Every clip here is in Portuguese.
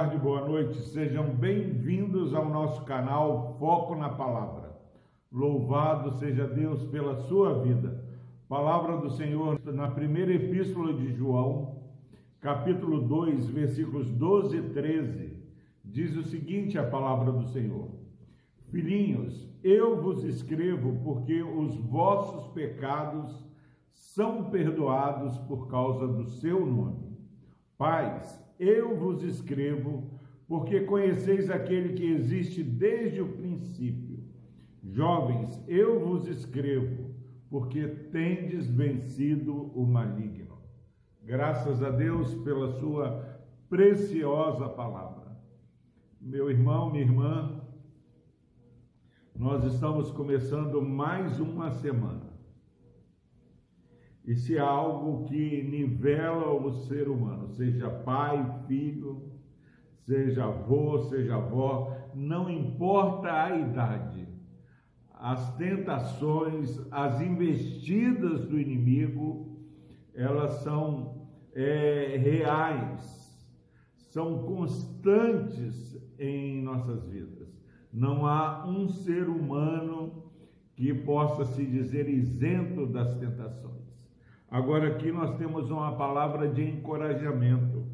tarde, boa noite. Sejam bem-vindos ao nosso canal Foco na Palavra. Louvado seja Deus pela sua vida. Palavra do Senhor na primeira epístola de João, capítulo 2, versículos 12 e 13. Diz o seguinte: a palavra do Senhor: Filhinhos, eu vos escrevo porque os vossos pecados são perdoados por causa do seu nome. Pais, eu vos escrevo, porque conheceis aquele que existe desde o princípio. Jovens, eu vos escrevo, porque tendes vencido o maligno. Graças a Deus pela sua preciosa palavra. Meu irmão, minha irmã, nós estamos começando mais uma semana e se é algo que nivela o ser humano, seja pai, filho, seja avô, seja avó, não importa a idade, as tentações, as investidas do inimigo, elas são é, reais, são constantes em nossas vidas. Não há um ser humano que possa se dizer isento das tentações. Agora aqui nós temos uma palavra de encorajamento.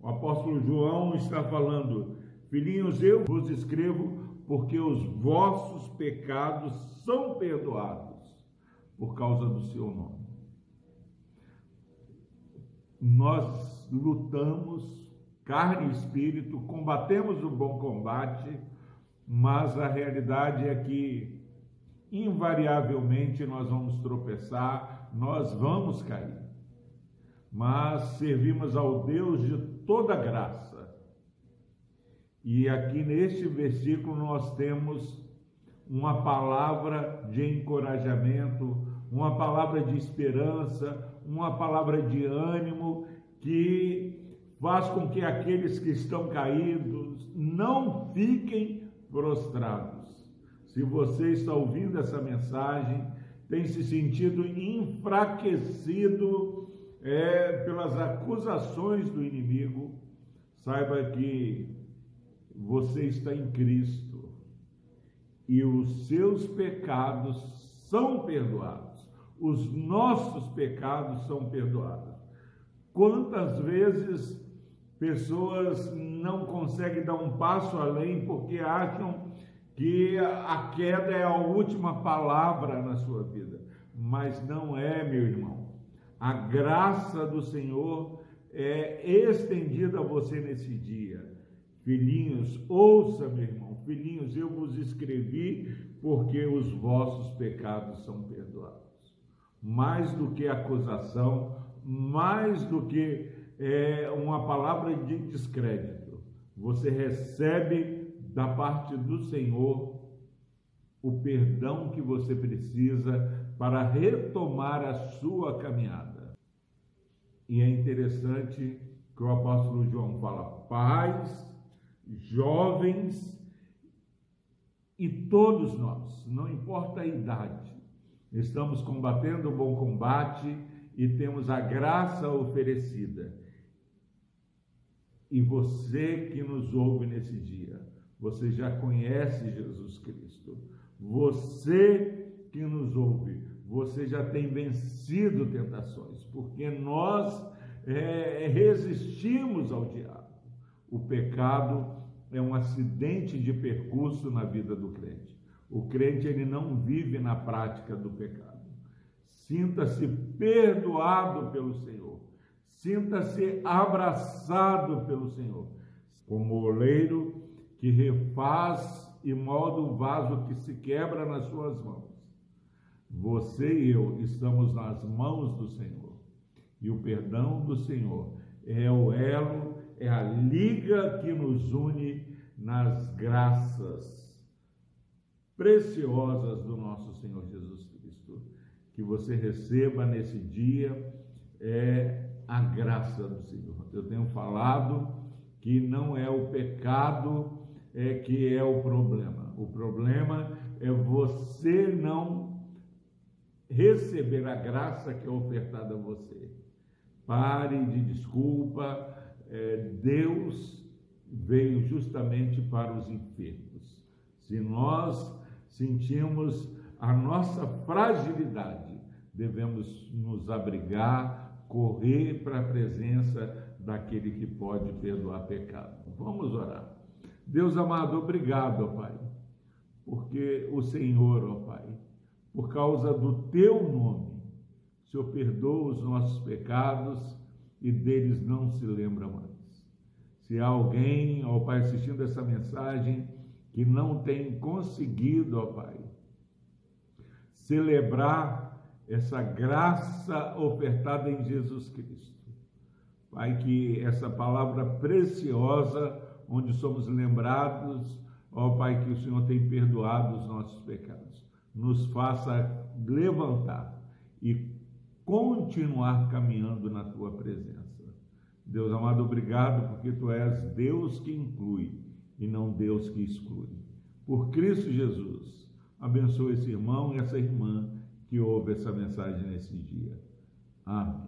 O apóstolo João está falando: Filhinhos, eu vos escrevo porque os vossos pecados são perdoados por causa do seu nome. Nós lutamos, carne e espírito, combatemos o bom combate, mas a realidade é que invariavelmente nós vamos tropeçar, nós vamos cair. Mas servimos ao Deus de toda graça. E aqui neste versículo nós temos uma palavra de encorajamento, uma palavra de esperança, uma palavra de ânimo que faz com que aqueles que estão caídos não fiquem prostrados. Se você está ouvindo essa mensagem, tem se sentido enfraquecido é, pelas acusações do inimigo, saiba que você está em Cristo e os seus pecados são perdoados, os nossos pecados são perdoados. Quantas vezes pessoas não conseguem dar um passo além porque acham que a queda é a última palavra na sua vida, mas não é, meu irmão. A graça do Senhor é estendida a você nesse dia. Filhinhos, ouça, meu irmão, filhinhos, eu vos escrevi porque os vossos pecados são perdoados. Mais do que acusação, mais do que é, uma palavra de descrédito, você recebe da parte do Senhor o perdão que você precisa para retomar a sua caminhada. E é interessante que o apóstolo João fala: pais, jovens e todos nós, não importa a idade, estamos combatendo o bom combate e temos a graça oferecida. E você que nos ouve nesse dia, você já conhece Jesus Cristo. Você que nos ouve, você já tem vencido tentações, porque nós é, resistimos ao diabo. O pecado é um acidente de percurso na vida do crente. O crente ele não vive na prática do pecado. Sinta-se perdoado pelo Senhor. Sinta-se abraçado pelo Senhor. Como oleiro que refaz e molda o vaso que se quebra nas suas mãos. Você e eu estamos nas mãos do Senhor. E o perdão do Senhor é o elo, é a liga que nos une nas graças preciosas do nosso Senhor Jesus Cristo. Que você receba nesse dia é a graça do Senhor. Eu tenho falado que não é o pecado é que é o problema. O problema é você não receber a graça que é ofertada a você. Pare de desculpa. É, Deus veio justamente para os enfermos. Se nós sentimos a nossa fragilidade, devemos nos abrigar, correr para a presença daquele que pode perdoar pecado. Vamos orar. Deus amado, obrigado, ó Pai, porque o Senhor, ó Pai, por causa do teu nome, o Senhor perdoa os nossos pecados e deles não se lembra mais. Se há alguém, ó Pai, assistindo essa mensagem que não tem conseguido, ó Pai, celebrar essa graça ofertada em Jesus Cristo. Pai, que essa palavra preciosa, onde somos lembrados, ó Pai, que o Senhor tem perdoado os nossos pecados, nos faça levantar e continuar caminhando na tua presença. Deus amado, obrigado porque tu és Deus que inclui e não Deus que exclui. Por Cristo Jesus, abençoa esse irmão e essa irmã que ouve essa mensagem nesse dia. Amém.